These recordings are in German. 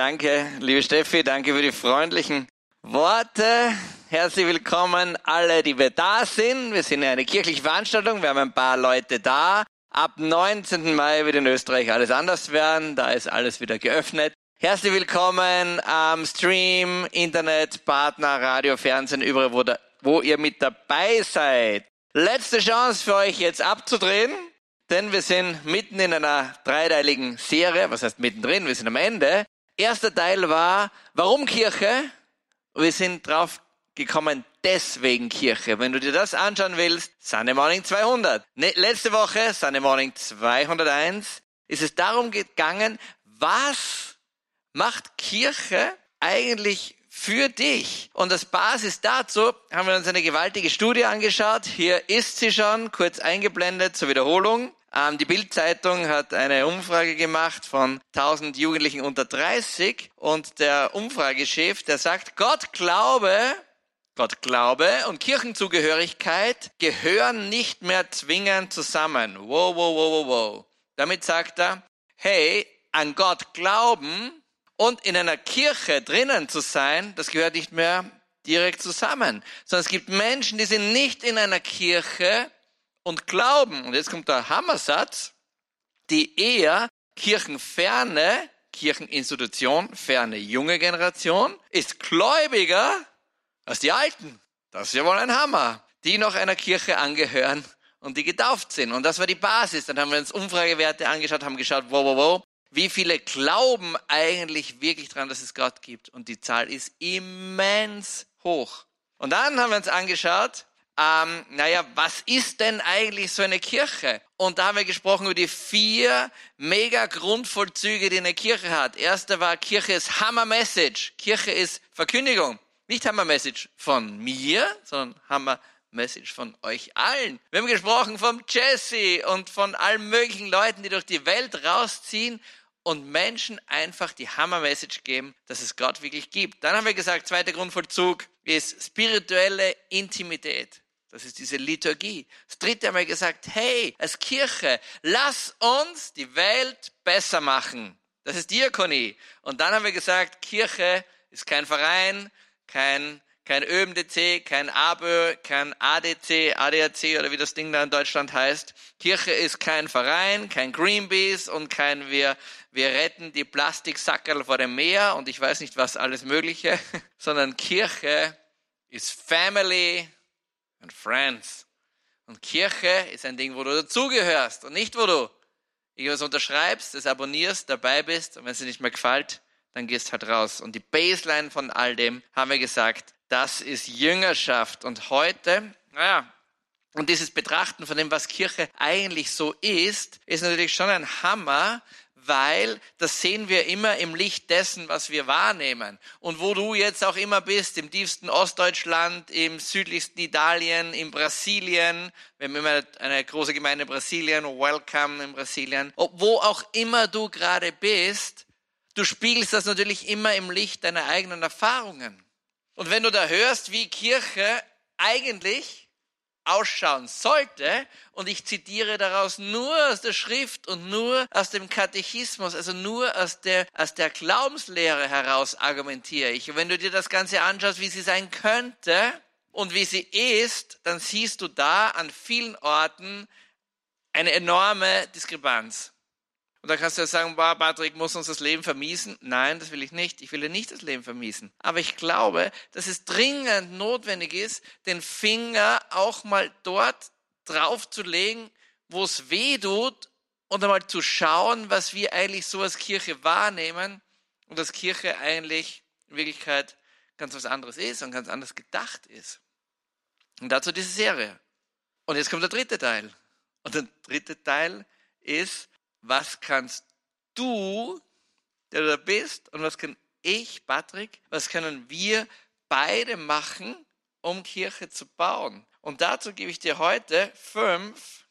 Danke, liebe Steffi, danke für die freundlichen Worte. Herzlich willkommen alle, die wir da sind. Wir sind ja eine kirchliche Veranstaltung, wir haben ein paar Leute da. Ab 19. Mai wird in Österreich alles anders werden, da ist alles wieder geöffnet. Herzlich willkommen am Stream, Internet, Partner, Radio, Fernsehen, überall, wo, da, wo ihr mit dabei seid. Letzte Chance für euch jetzt abzudrehen, denn wir sind mitten in einer dreiteiligen Serie. Was heißt mittendrin? Wir sind am Ende. Erster Teil war, warum Kirche? Wir sind drauf gekommen, deswegen Kirche. Wenn du dir das anschauen willst, Sunday Morning 200. Ne, letzte Woche, Sunday Morning 201, ist es darum gegangen, was macht Kirche eigentlich für dich? Und als Basis dazu haben wir uns eine gewaltige Studie angeschaut. Hier ist sie schon, kurz eingeblendet zur Wiederholung. Ähm, die Bildzeitung hat eine Umfrage gemacht von 1000 Jugendlichen unter 30 und der Umfragechef, der sagt, Gott glaube, Gott Glaube und Kirchenzugehörigkeit gehören nicht mehr zwingend zusammen. Wow, wow, wow, wow, wow. Damit sagt er, hey, an Gott glauben und in einer Kirche drinnen zu sein, das gehört nicht mehr direkt zusammen. Sondern es gibt Menschen, die sind nicht in einer Kirche, und glauben, und jetzt kommt der Hammersatz, die eher kirchenferne, Kircheninstitution, ferne junge Generation, ist gläubiger als die Alten. Das ist ja wohl ein Hammer. Die noch einer Kirche angehören und die getauft sind. Und das war die Basis. Dann haben wir uns Umfragewerte angeschaut, haben geschaut, wo, wo, wo. Wie viele glauben eigentlich wirklich dran, dass es Gott gibt? Und die Zahl ist immens hoch. Und dann haben wir uns angeschaut, ähm, naja, was ist denn eigentlich so eine Kirche? Und da haben wir gesprochen über die vier mega Grundvollzüge, die eine Kirche hat. Erster war, Kirche ist Hammer Message. Kirche ist Verkündigung. Nicht Hammer Message von mir, sondern Hammer Message von euch allen. Wir haben gesprochen vom Jesse und von allen möglichen Leuten, die durch die Welt rausziehen und Menschen einfach die Hammer-Message geben, dass es Gott wirklich gibt. Dann haben wir gesagt, zweiter Grundvollzug ist spirituelle Intimität. Das ist diese Liturgie. Das dritte wir gesagt, hey, als Kirche, lass uns die Welt besser machen. Das ist Diakonie. Und dann haben wir gesagt, Kirche ist kein Verein, kein, kein ÖMDC, kein ABÖ, kein ADC, ADAC oder wie das Ding da in Deutschland heißt. Kirche ist kein Verein, kein Greenpeace und kein wir, wir retten die Plastiksackerl vor dem Meer und ich weiß nicht was alles Mögliche, sondern Kirche ist Family, und Friends. Und Kirche ist ein Ding, wo du dazugehörst und nicht, wo du irgendwas unterschreibst, das abonnierst, dabei bist und wenn es dir nicht mehr gefällt, dann gehst halt raus. Und die Baseline von all dem haben wir gesagt, das ist Jüngerschaft. Und heute, naja, und dieses Betrachten von dem, was Kirche eigentlich so ist, ist natürlich schon ein Hammer, weil das sehen wir immer im Licht dessen, was wir wahrnehmen. Und wo du jetzt auch immer bist, im tiefsten Ostdeutschland, im südlichsten Italien, in Brasilien, wir haben immer eine große Gemeinde in Brasilien, Welcome in Brasilien, wo auch immer du gerade bist, du spiegelst das natürlich immer im Licht deiner eigenen Erfahrungen. Und wenn du da hörst, wie Kirche eigentlich ausschauen sollte. Und ich zitiere daraus nur aus der Schrift und nur aus dem Katechismus, also nur aus der, aus der Glaubenslehre heraus argumentiere ich. Und wenn du dir das Ganze anschaust, wie sie sein könnte und wie sie ist, dann siehst du da an vielen Orten eine enorme Diskrepanz. Und da kannst du ja sagen, boah, Patrick muss uns das Leben vermiesen. Nein, das will ich nicht. Ich will dir nicht das Leben vermiesen. Aber ich glaube, dass es dringend notwendig ist, den Finger auch mal dort drauf zu legen, wo es weh tut und einmal zu schauen, was wir eigentlich so als Kirche wahrnehmen und dass Kirche eigentlich in Wirklichkeit ganz was anderes ist und ganz anders gedacht ist. Und dazu diese Serie. Und jetzt kommt der dritte Teil. Und der dritte Teil ist, was kannst du, der du da bist, und was kann ich, Patrick, was können wir beide machen, um Kirche zu bauen? Und dazu gebe ich dir heute fünf,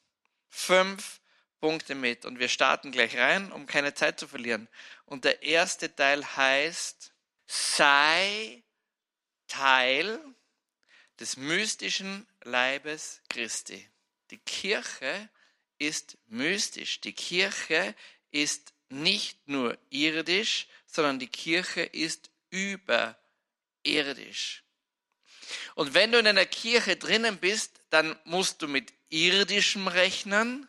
fünf Punkte mit. Und wir starten gleich rein, um keine Zeit zu verlieren. Und der erste Teil heißt, sei Teil des mystischen Leibes Christi. Die Kirche ist mystisch. Die Kirche ist nicht nur irdisch, sondern die Kirche ist überirdisch. Und wenn du in einer Kirche drinnen bist, dann musst du mit irdischem rechnen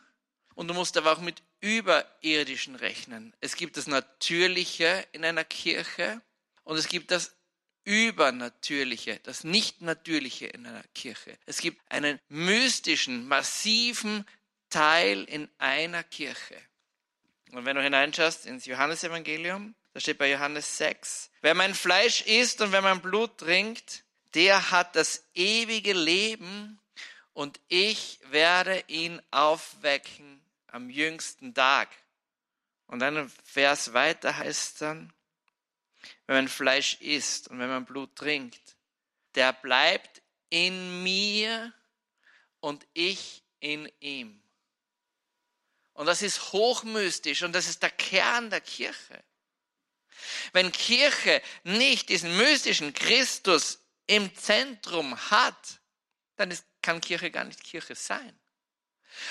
und du musst aber auch mit überirdischen rechnen. Es gibt das Natürliche in einer Kirche und es gibt das Übernatürliche, das Nicht-Natürliche in einer Kirche. Es gibt einen mystischen, massiven Teil in einer Kirche. Und wenn du hineinschaust ins Johannesevangelium, da steht bei Johannes 6, wer mein Fleisch isst und wer mein Blut trinkt, der hat das ewige Leben und ich werde ihn aufwecken am jüngsten Tag. Und dann ein Vers weiter heißt dann, wenn man Fleisch isst und wenn man Blut trinkt, der bleibt in mir und ich in ihm. Und das ist hochmystisch und das ist der Kern der Kirche. Wenn Kirche nicht diesen mystischen Christus im Zentrum hat, dann ist, kann Kirche gar nicht Kirche sein.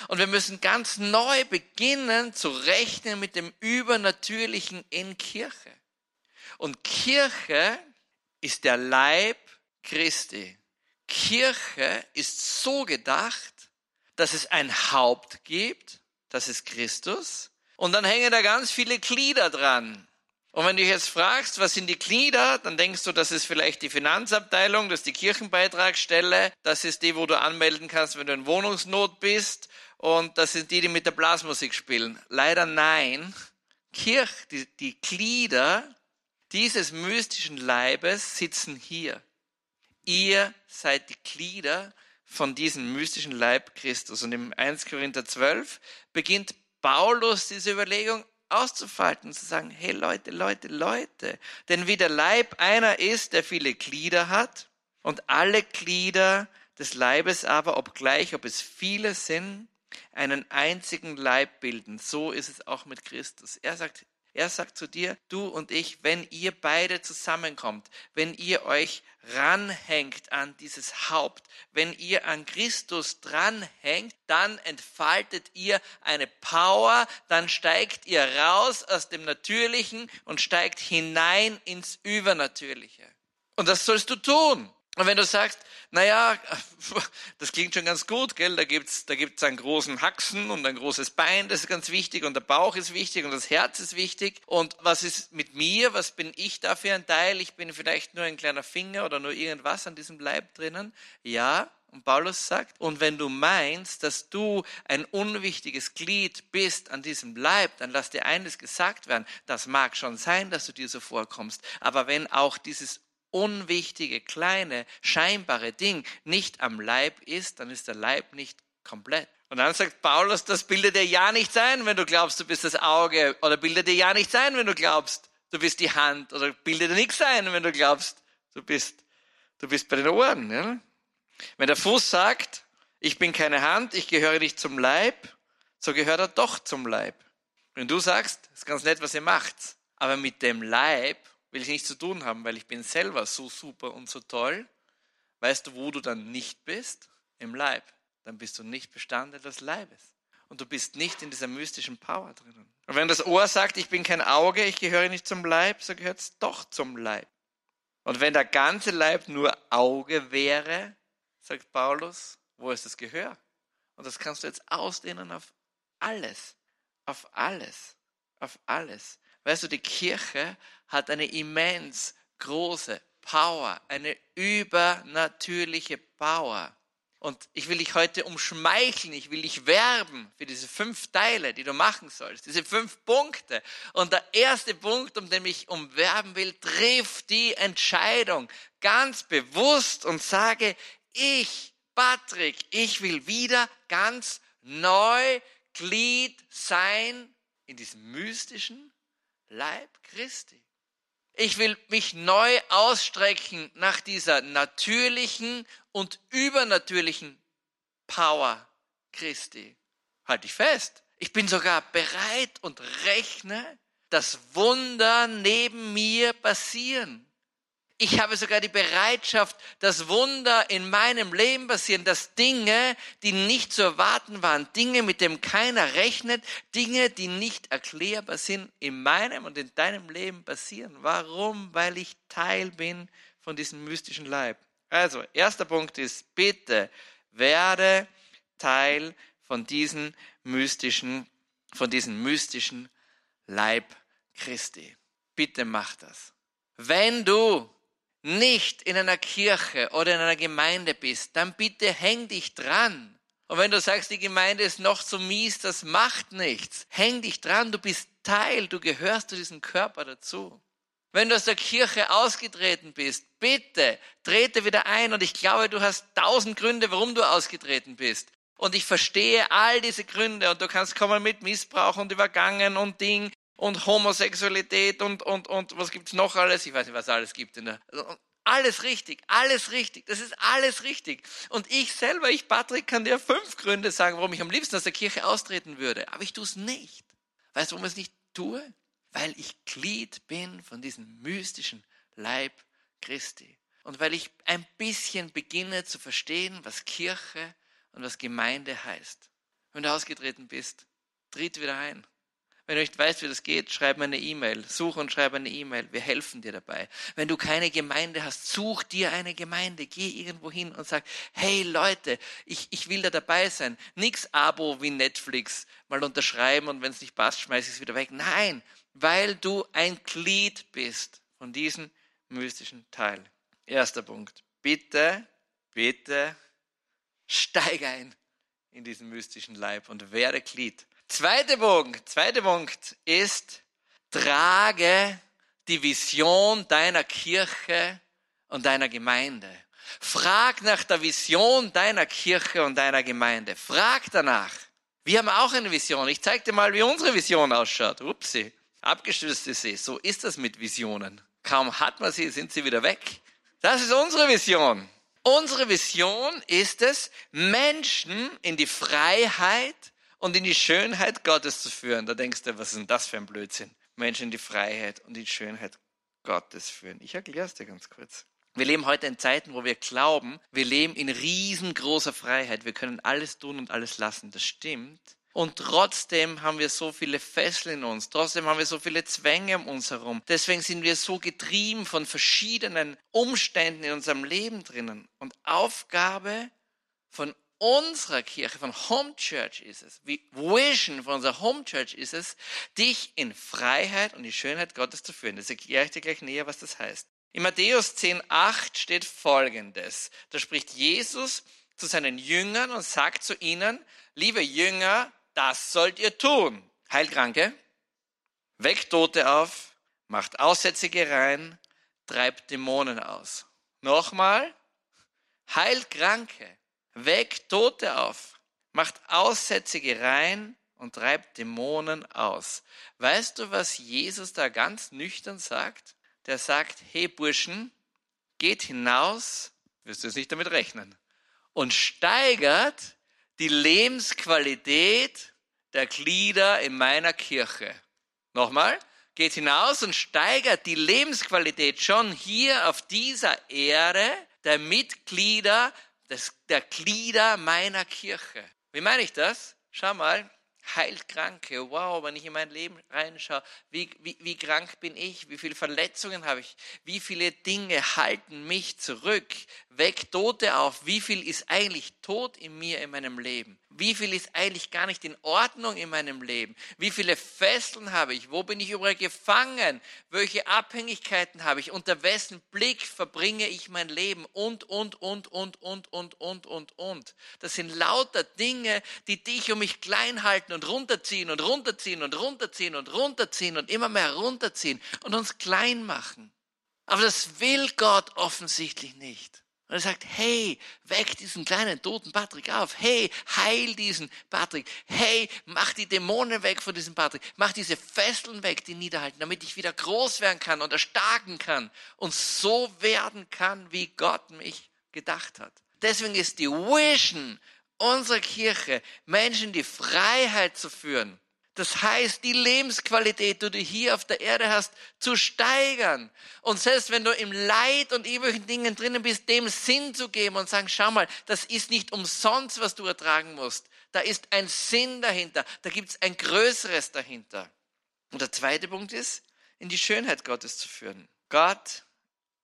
Und wir müssen ganz neu beginnen zu rechnen mit dem Übernatürlichen in Kirche. Und Kirche ist der Leib Christi. Kirche ist so gedacht, dass es ein Haupt gibt, das ist Christus, und dann hängen da ganz viele Glieder dran. Und wenn du jetzt fragst, was sind die Glieder, dann denkst du, das ist vielleicht die Finanzabteilung, das ist die Kirchenbeitragsstelle, das ist die, wo du anmelden kannst, wenn du in Wohnungsnot bist und das sind die, die mit der Blasmusik spielen. Leider nein. Kirch, die, die Glieder dieses mystischen Leibes sitzen hier. Ihr seid die Glieder von diesem mystischen Leib Christus. Und im 1 Korinther 12 beginnt Paulus diese Überlegung, auszufalten zu sagen, hey Leute, Leute, Leute, denn wie der Leib einer ist, der viele Glieder hat und alle Glieder des Leibes aber, obgleich, ob es viele sind, einen einzigen Leib bilden. So ist es auch mit Christus. Er sagt, er sagt zu dir, du und ich, wenn ihr beide zusammenkommt, wenn ihr euch ranhängt an dieses Haupt, wenn ihr an Christus dranhängt, dann entfaltet ihr eine Power, dann steigt ihr raus aus dem Natürlichen und steigt hinein ins Übernatürliche. Und das sollst du tun. Und wenn du sagst, naja, das klingt schon ganz gut, gell? Da gibt's, da gibt's einen großen Haxen und ein großes Bein, das ist ganz wichtig und der Bauch ist wichtig und das Herz ist wichtig. Und was ist mit mir? Was bin ich da für ein Teil? Ich bin vielleicht nur ein kleiner Finger oder nur irgendwas an diesem Leib drinnen. Ja, und Paulus sagt, und wenn du meinst, dass du ein unwichtiges Glied bist an diesem Leib, dann lass dir eines gesagt werden. Das mag schon sein, dass du dir so vorkommst. Aber wenn auch dieses unwichtige, kleine, scheinbare Ding nicht am Leib ist, dann ist der Leib nicht komplett. Und dann sagt Paulus, das bildet dir ja nicht ein, wenn du glaubst, du bist das Auge. Oder bildet dir ja nicht ein, wenn du glaubst, du bist die Hand. Oder bildet dir nichts ein, wenn du glaubst, du bist, du bist bei den Ohren. Ja? Wenn der Fuß sagt, ich bin keine Hand, ich gehöre nicht zum Leib, so gehört er doch zum Leib. Wenn du sagst, ist ganz nett, was ihr macht, aber mit dem Leib will ich nichts zu tun haben, weil ich bin selber so super und so toll. Weißt du, wo du dann nicht bist? Im Leib. Dann bist du nicht Bestandteil des Leibes. Und du bist nicht in dieser mystischen Power drinnen. Und wenn das Ohr sagt, ich bin kein Auge, ich gehöre nicht zum Leib, so gehört es doch zum Leib. Und wenn der ganze Leib nur Auge wäre, sagt Paulus, wo ist das Gehör? Und das kannst du jetzt ausdehnen auf alles. Auf alles. Auf alles. Weißt du, die Kirche hat eine immens große Power, eine übernatürliche Power. Und ich will dich heute umschmeicheln, ich will dich werben für diese fünf Teile, die du machen sollst, diese fünf Punkte. Und der erste Punkt, um den ich umwerben will, triff die Entscheidung ganz bewusst und sage, ich, Patrick, ich will wieder ganz neu Glied sein in diesem mystischen, Leib Christi. Ich will mich neu ausstrecken nach dieser natürlichen und übernatürlichen Power Christi. Halt dich fest. Ich bin sogar bereit und rechne, dass Wunder neben mir passieren. Ich habe sogar die Bereitschaft, dass Wunder in meinem Leben passieren, dass Dinge, die nicht zu erwarten waren, Dinge, mit denen keiner rechnet, Dinge, die nicht erklärbar sind, in meinem und in deinem Leben passieren. Warum? Weil ich Teil bin von diesem mystischen Leib. Also, erster Punkt ist, bitte werde Teil von diesem mystischen, von diesem mystischen Leib Christi. Bitte mach das. Wenn du nicht in einer Kirche oder in einer Gemeinde bist, dann bitte häng dich dran. Und wenn du sagst, die Gemeinde ist noch so mies, das macht nichts. Häng dich dran, du bist Teil, du gehörst zu diesem Körper dazu. Wenn du aus der Kirche ausgetreten bist, bitte trete wieder ein. Und ich glaube, du hast tausend Gründe, warum du ausgetreten bist. Und ich verstehe all diese Gründe. Und du kannst kommen mit Missbrauch und Übergangen und Ding und Homosexualität und, und, und was gibt's noch alles? Ich weiß nicht, was alles gibt. In der, alles richtig, alles richtig. Das ist alles richtig. Und ich selber, ich Patrick, kann dir fünf Gründe sagen, warum ich am liebsten aus der Kirche austreten würde. Aber ich tue es nicht. Weißt du, warum ich es nicht tue? Weil ich Glied bin von diesem mystischen Leib Christi. Und weil ich ein bisschen beginne zu verstehen, was Kirche und was Gemeinde heißt. Wenn du ausgetreten bist, tritt wieder ein. Wenn du nicht weißt, wie das geht, schreib mir eine E-Mail. Such und schreib eine E-Mail. Wir helfen dir dabei. Wenn du keine Gemeinde hast, such dir eine Gemeinde. Geh irgendwo hin und sag, hey Leute, ich, ich will da dabei sein. Nix Abo wie Netflix. Mal unterschreiben und wenn es nicht passt, schmeiß ich es wieder weg. Nein, weil du ein Glied bist von diesem mystischen Teil. Erster Punkt. Bitte, bitte steig ein in diesen mystischen Leib und werde Glied. Zweiter Punkt, zweiter Punkt ist, trage die Vision deiner Kirche und deiner Gemeinde. Frag nach der Vision deiner Kirche und deiner Gemeinde. Frag danach. Wir haben auch eine Vision. Ich zeige dir mal, wie unsere Vision ausschaut. Upsi, abgestürzt ist sie. So ist das mit Visionen. Kaum hat man sie, sind sie wieder weg. Das ist unsere Vision. Unsere Vision ist es, Menschen in die Freiheit und in die Schönheit Gottes zu führen. Da denkst du, was ist denn das für ein Blödsinn? Menschen in die Freiheit und die Schönheit Gottes führen. Ich erkläre es dir ganz kurz. Wir leben heute in Zeiten, wo wir glauben, wir leben in riesengroßer Freiheit. Wir können alles tun und alles lassen. Das stimmt. Und trotzdem haben wir so viele Fesseln in uns. Trotzdem haben wir so viele Zwänge um uns herum. Deswegen sind wir so getrieben von verschiedenen Umständen in unserem Leben drinnen. Und Aufgabe von unserer Kirche, von Home Church ist es, wie Vision von unserer Home Church ist es, dich in Freiheit und die Schönheit Gottes zu führen. Das erkläre ich dir gleich näher, was das heißt. In Matthäus 10,8 steht Folgendes. Da spricht Jesus zu seinen Jüngern und sagt zu ihnen, liebe Jünger, das sollt ihr tun. Heilt Kranke, weckt Tote auf, macht Aussätzige rein, treibt Dämonen aus. Nochmal, heilt Kranke, weckt Tote auf, macht Aussätzige rein und treibt Dämonen aus. Weißt du, was Jesus da ganz nüchtern sagt? Der sagt, hey Burschen, geht hinaus, wirst du es nicht damit rechnen, und steigert die Lebensqualität der Glieder in meiner Kirche. Nochmal, geht hinaus und steigert die Lebensqualität schon hier auf dieser Erde der Mitglieder des, der Glieder meiner Kirche. Wie meine ich das? Schau mal, heilt Kranke. Wow, wenn ich in mein Leben reinschaue, wie, wie, wie krank bin ich, wie viele Verletzungen habe ich, wie viele Dinge halten mich zurück, weckt Tote auf, wie viel ist eigentlich tot in mir in meinem Leben, wie viel ist eigentlich gar nicht in Ordnung in meinem Leben, wie viele Fesseln habe ich, wo bin ich überall gefangen, welche Abhängigkeiten habe ich, unter wessen Blick verbringe ich mein Leben und, und, und, und, und, und, und, und, und. Das sind lauter Dinge, die dich um mich klein halten und runterziehen und runterziehen und runterziehen und runterziehen und immer mehr runterziehen und uns klein machen. Aber das will Gott offensichtlich nicht. Und er sagt, hey, weck diesen kleinen toten Patrick auf. Hey, heil diesen Patrick. Hey, mach die Dämonen weg von diesem Patrick. Mach diese Fesseln weg, die niederhalten, damit ich wieder groß werden kann und erstarken kann und so werden kann, wie Gott mich gedacht hat. Deswegen ist die Vision unserer Kirche, Menschen die Freiheit zu führen, Das heißt, die Lebensqualität, die du hier auf der Erde hast, zu steigern. Und selbst wenn du im Leid und ewigen Dingen drinnen bist, dem Sinn zu geben und sagen, schau mal, das ist nicht umsonst, was du ertragen musst. Da ist ein Sinn dahinter. Da gibt es ein Größeres dahinter. Und der zweite Punkt ist, in die Schönheit Gottes zu führen. Gott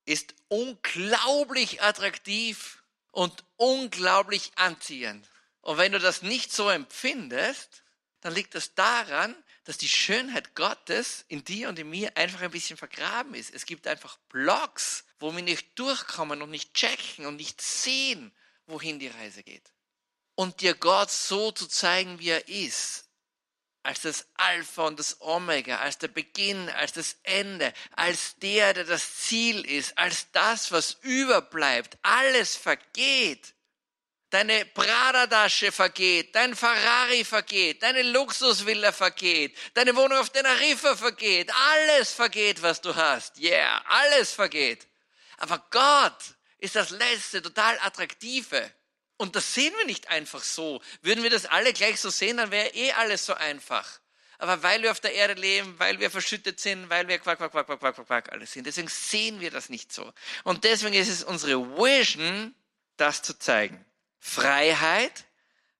ist unglaublich attraktiv und unglaublich anziehend. Und wenn du das nicht so empfindest, dann liegt das daran, dass die Schönheit Gottes in dir und in mir einfach ein bisschen vergraben ist. Es gibt einfach Blocks, wo wir nicht durchkommen und nicht checken und nicht sehen, wohin die Reise geht. Und dir Gott so zu zeigen, wie er ist, als das Alpha und das Omega, als der Beginn, als das Ende, als der, der das Ziel ist, als das, was überbleibt. Alles vergeht. Deine Prada-Tasche vergeht, dein Ferrari vergeht, deine Luxusvilla vergeht, deine Wohnung auf Teneriffa vergeht, alles vergeht, was du hast. Yeah, alles vergeht. Aber Gott ist das Letzte, total Attraktive. Und das sehen wir nicht einfach so. Würden wir das alle gleich so sehen, dann wäre eh alles so einfach. Aber weil wir auf der Erde leben, weil wir verschüttet sind, weil wir quack, quack, quack, quack, quack, quack, quack alles sind, deswegen sehen wir das nicht so. Und deswegen ist es unsere Vision, das zu zeigen. Freiheit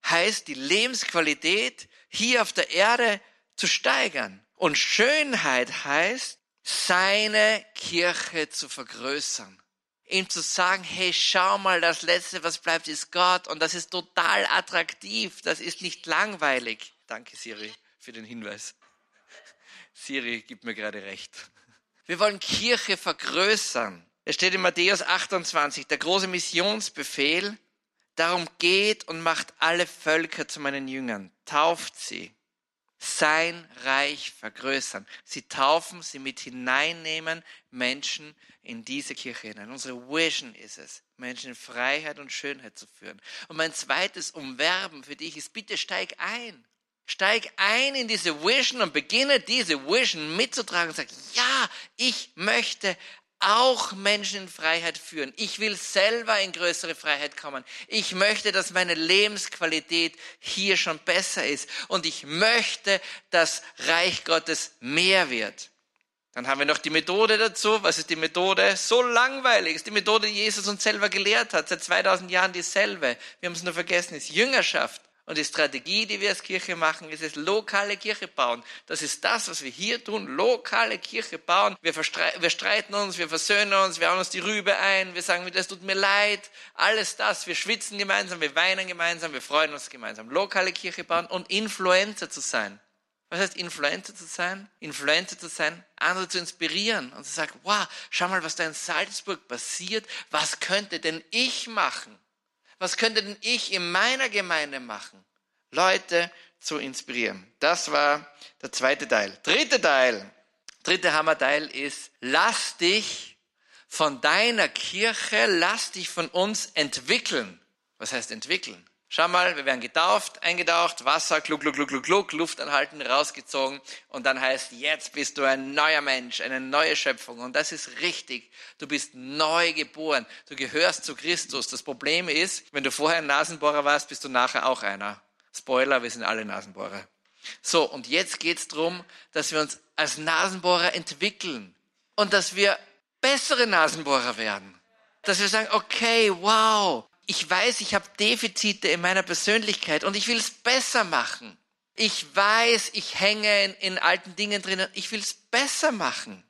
heißt die Lebensqualität hier auf der Erde zu steigern. Und Schönheit heißt, seine Kirche zu vergrößern ihm zu sagen, hey, schau mal, das Letzte, was bleibt, ist Gott und das ist total attraktiv, das ist nicht langweilig. Danke, Siri, für den Hinweis. Siri gibt mir gerade recht. Wir wollen Kirche vergrößern. Es steht in Matthäus 28, der große Missionsbefehl, darum geht und macht alle Völker zu meinen Jüngern, tauft sie sein Reich vergrößern. Sie taufen, sie mit hineinnehmen, Menschen in diese Kirche hinein. Unsere Vision ist es, Menschen in Freiheit und Schönheit zu führen. Und mein zweites Umwerben für dich ist, bitte steig ein. Steig ein in diese Vision und beginne diese Vision mitzutragen und sag, ja, ich möchte auch Menschen in Freiheit führen. Ich will selber in größere Freiheit kommen. Ich möchte, dass meine Lebensqualität hier schon besser ist. Und ich möchte, dass Reich Gottes mehr wird. Dann haben wir noch die Methode dazu. Was ist die Methode? So langweilig. Ist die Methode, die Jesus uns selber gelehrt hat. Seit 2000 Jahren dieselbe. Wir haben es nur vergessen. Ist Jüngerschaft. Und die Strategie, die wir als Kirche machen, ist es lokale Kirche bauen. Das ist das, was wir hier tun, lokale Kirche bauen. Wir, wir streiten uns, wir versöhnen uns, wir hauen uns die Rübe ein, wir sagen, das tut mir leid, alles das. Wir schwitzen gemeinsam, wir weinen gemeinsam, wir freuen uns gemeinsam. Lokale Kirche bauen und Influencer zu sein. Was heißt Influencer zu sein? Influencer zu sein, andere zu inspirieren und zu sagen, wow, schau mal, was da in Salzburg passiert. Was könnte denn ich machen? Was könnte denn ich in meiner Gemeinde machen? Leute zu inspirieren. Das war der zweite Teil. Dritte Teil. Dritte Hammerteil ist, lass dich von deiner Kirche, lass dich von uns entwickeln. Was heißt entwickeln? Schau mal, wir werden getauft, eingetaucht, Wasser, gluck, gluck, gluck, gluck, Luft anhalten, rausgezogen und dann heißt, jetzt bist du ein neuer Mensch, eine neue Schöpfung und das ist richtig. Du bist neu geboren, du gehörst zu Christus. Das Problem ist, wenn du vorher ein Nasenbohrer warst, bist du nachher auch einer. Spoiler, wir sind alle Nasenbohrer. So, und jetzt geht's drum, dass wir uns als Nasenbohrer entwickeln und dass wir bessere Nasenbohrer werden. Dass wir sagen, okay, wow, ich weiß, ich habe Defizite in meiner Persönlichkeit und ich will es besser machen. Ich weiß, ich hänge in, in alten Dingen drin. Ich will es besser machen.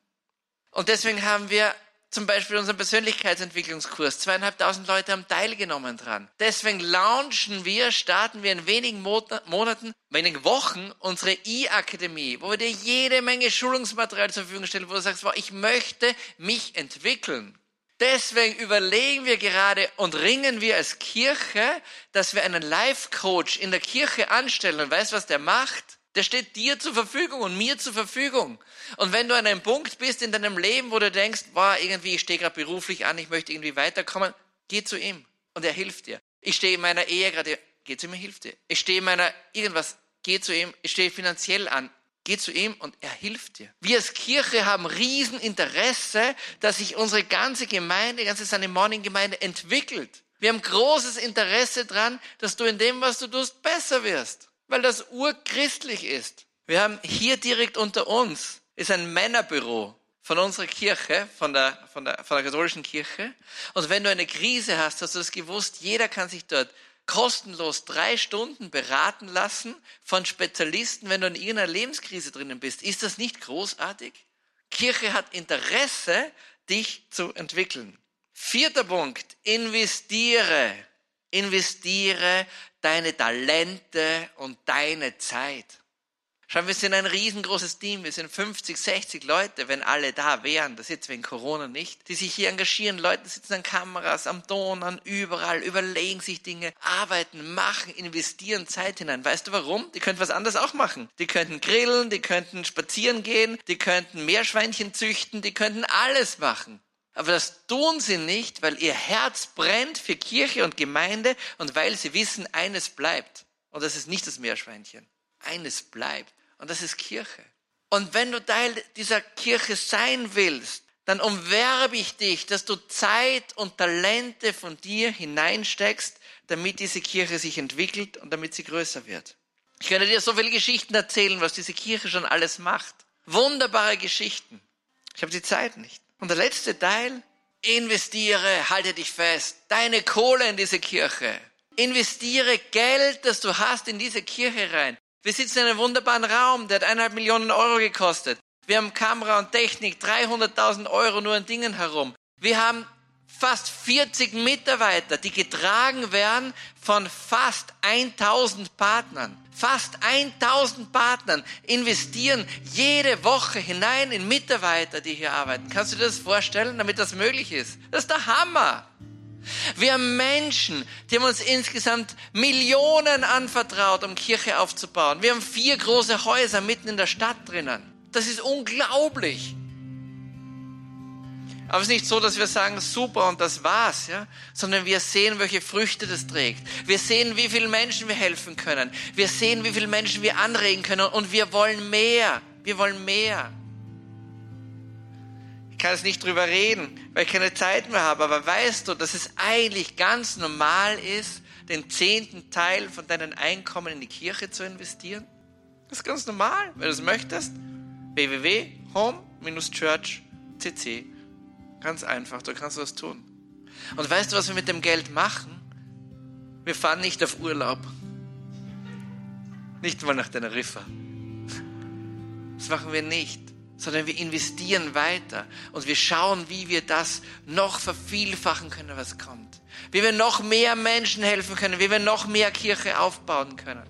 Und deswegen haben wir zum Beispiel unseren Persönlichkeitsentwicklungskurs. Zweieinhalbtausend Leute haben teilgenommen dran. Deswegen launchen wir, starten wir in wenigen Monaten, wenigen Wochen unsere E-Akademie, wo wir dir jede Menge Schulungsmaterial zur Verfügung stellen, wo du sagst, wow, ich möchte mich entwickeln. Deswegen überlegen wir gerade und ringen wir als Kirche, dass wir einen Life-Coach in der Kirche anstellen. Und weißt, was der macht? Der steht dir zur Verfügung und mir zur Verfügung. Und wenn du an einem Punkt bist in deinem Leben, wo du denkst, boah, irgendwie, ich stehe gerade beruflich an, ich möchte irgendwie weiterkommen, geh zu ihm und er hilft dir. Ich stehe in meiner Ehe gerade, geh zu ihm, er hilft dir. Ich stehe in meiner irgendwas, geh zu ihm. Ich stehe finanziell an, Geh zu ihm und er hilft dir. Wir als Kirche haben Rieseninteresse, dass sich unsere ganze Gemeinde, ganze Sunday Morning Gemeinde entwickelt. Wir haben großes Interesse daran, dass du in dem, was du tust, besser wirst. Weil das urchristlich ist. Wir haben hier direkt unter uns ist ein Männerbüro von unserer Kirche, von der, von der, von der katholischen Kirche. Und wenn du eine Krise hast, hast du das gewusst, jeder kann sich dort kostenlos drei Stunden beraten lassen von Spezialisten, wenn du in irgendeiner Lebenskrise drinnen bist. Ist das nicht großartig? Kirche hat Interesse, dich zu entwickeln. Vierter Punkt, investiere. Investiere deine Talente und deine Zeit. Schau, wir sind ein riesengroßes Team. Wir sind 50, 60 Leute, wenn alle da wären. Das jetzt wegen Corona nicht. Die sich hier engagieren. Leute sitzen an Kameras, am Ton, an überall, überlegen sich Dinge, arbeiten, machen, investieren Zeit hinein. Weißt du warum? Die könnten was anderes auch machen. Die könnten grillen, die könnten spazieren gehen, die könnten Meerschweinchen züchten, die könnten alles machen. Aber das tun sie nicht, weil ihr Herz brennt für Kirche und Gemeinde und weil sie wissen, eines bleibt. Und das ist nicht das Meerschweinchen. Eines bleibt. Und das ist Kirche. Und wenn du Teil dieser Kirche sein willst, dann umwerbe ich dich, dass du Zeit und Talente von dir hineinsteckst, damit diese Kirche sich entwickelt und damit sie größer wird. Ich könnte dir so viele Geschichten erzählen, was diese Kirche schon alles macht. Wunderbare Geschichten. Ich habe die Zeit nicht. Und der letzte Teil, investiere, halte dich fest, deine Kohle in diese Kirche. Investiere Geld, das du hast, in diese Kirche rein. Wir sitzen in einem wunderbaren Raum, der hat eineinhalb Millionen Euro gekostet. Wir haben Kamera und Technik, 300.000 Euro nur in Dingen herum. Wir haben fast 40 Mitarbeiter, die getragen werden von fast 1000 Partnern. Fast 1000 Partnern investieren jede Woche hinein in Mitarbeiter, die hier arbeiten. Kannst du dir das vorstellen, damit das möglich ist? Das ist der Hammer. Wir haben Menschen, die haben uns insgesamt Millionen anvertraut, um Kirche aufzubauen. Wir haben vier große Häuser mitten in der Stadt drinnen. Das ist unglaublich. Aber es ist nicht so, dass wir sagen, super und das war's, ja? sondern wir sehen, welche Früchte das trägt. Wir sehen, wie vielen Menschen wir helfen können. Wir sehen, wie viele Menschen wir anregen können und wir wollen mehr. Wir wollen mehr. Ich kann jetzt nicht drüber reden, weil ich keine Zeit mehr habe, aber weißt du, dass es eigentlich ganz normal ist, den zehnten Teil von deinen Einkommen in die Kirche zu investieren? Das ist ganz normal, wenn du es möchtest. www.home-church.cc Ganz einfach, du kannst was tun. Und weißt du, was wir mit dem Geld machen? Wir fahren nicht auf Urlaub. Nicht mal nach Teneriffa. Das machen wir nicht, sondern wir investieren weiter und wir schauen, wie wir das noch vervielfachen können, was kommt. Wie wir noch mehr Menschen helfen können, wie wir noch mehr Kirche aufbauen können.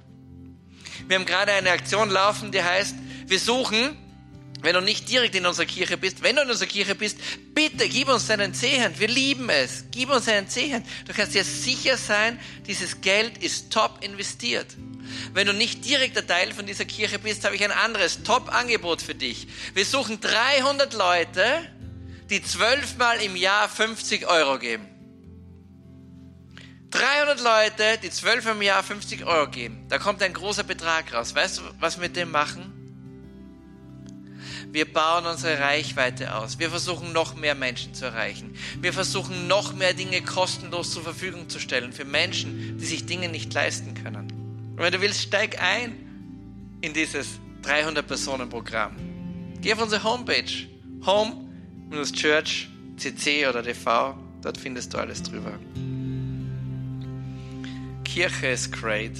Wir haben gerade eine Aktion laufen, die heißt, wir suchen wenn du nicht direkt in unserer Kirche bist, wenn du in unserer Kirche bist, bitte gib uns deinen Zehend. Wir lieben es. Gib uns einen Zehend. Du kannst dir sicher sein, dieses Geld ist top investiert. Wenn du nicht direkter Teil von dieser Kirche bist, habe ich ein anderes Top-Angebot für dich. Wir suchen 300 Leute, die zwölfmal im Jahr 50 Euro geben. 300 Leute, die zwölfmal im Jahr 50 Euro geben. Da kommt ein großer Betrag raus. Weißt du, was wir mit dem machen? Wir bauen unsere Reichweite aus. Wir versuchen noch mehr Menschen zu erreichen. Wir versuchen noch mehr Dinge kostenlos zur Verfügung zu stellen für Menschen, die sich Dinge nicht leisten können. Und wenn du willst, steig ein in dieses 300-Personen-Programm. Geh auf unsere Homepage, home-church, cc oder tv, dort findest du alles drüber. Kirche ist great.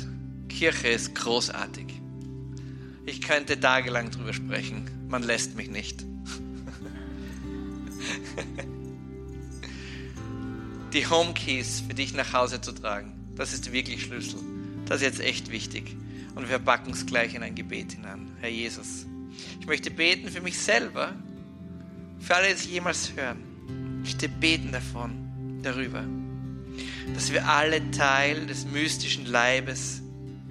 Kirche ist großartig. Ich könnte tagelang drüber sprechen. Man lässt mich nicht. Die Home Keys für dich nach Hause zu tragen, das ist wirklich Schlüssel. Das ist jetzt echt wichtig. Und wir packen es gleich in ein Gebet hinein. Herr Jesus, ich möchte beten für mich selber, für alle, die es jemals hören. Ich möchte beten davon, darüber, dass wir alle Teil des mystischen Leibes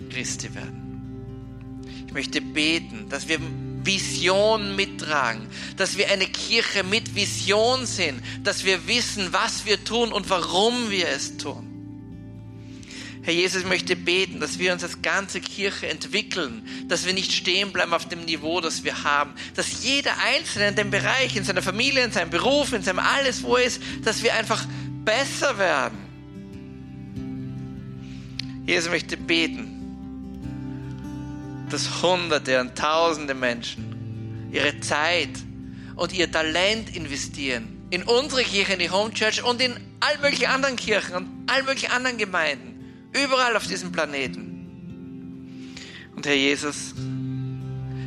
Christi werden. Ich möchte beten, dass wir Vision mittragen, dass wir eine Kirche mit Vision sind, dass wir wissen, was wir tun und warum wir es tun. Herr Jesus, ich möchte beten, dass wir uns als ganze Kirche entwickeln, dass wir nicht stehen bleiben auf dem Niveau, das wir haben, dass jeder Einzelne in dem Bereich, in seiner Familie, in seinem Beruf, in seinem alles, wo er ist, dass wir einfach besser werden. Jesus, möchte beten, dass Hunderte und Tausende Menschen ihre Zeit und ihr Talent investieren in unsere Kirche, in die Home Church und in all möglichen anderen Kirchen und all möglichen anderen Gemeinden, überall auf diesem Planeten. Und Herr Jesus,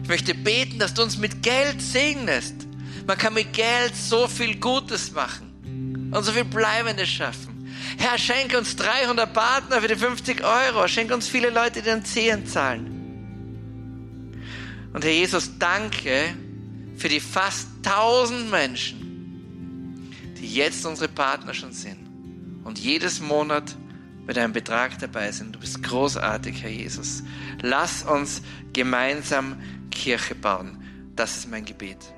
ich möchte beten, dass du uns mit Geld segnest. Man kann mit Geld so viel Gutes machen und so viel Bleibendes schaffen. Herr, schenk uns 300 Partner für die 50 Euro. Schenk uns viele Leute, die den Zehen zahlen. Und Herr Jesus, danke für die fast 1000 Menschen, die jetzt unsere Partner schon sind und jedes Monat mit einem Betrag dabei sind. Du bist großartig, Herr Jesus. Lass uns gemeinsam Kirche bauen. Das ist mein Gebet.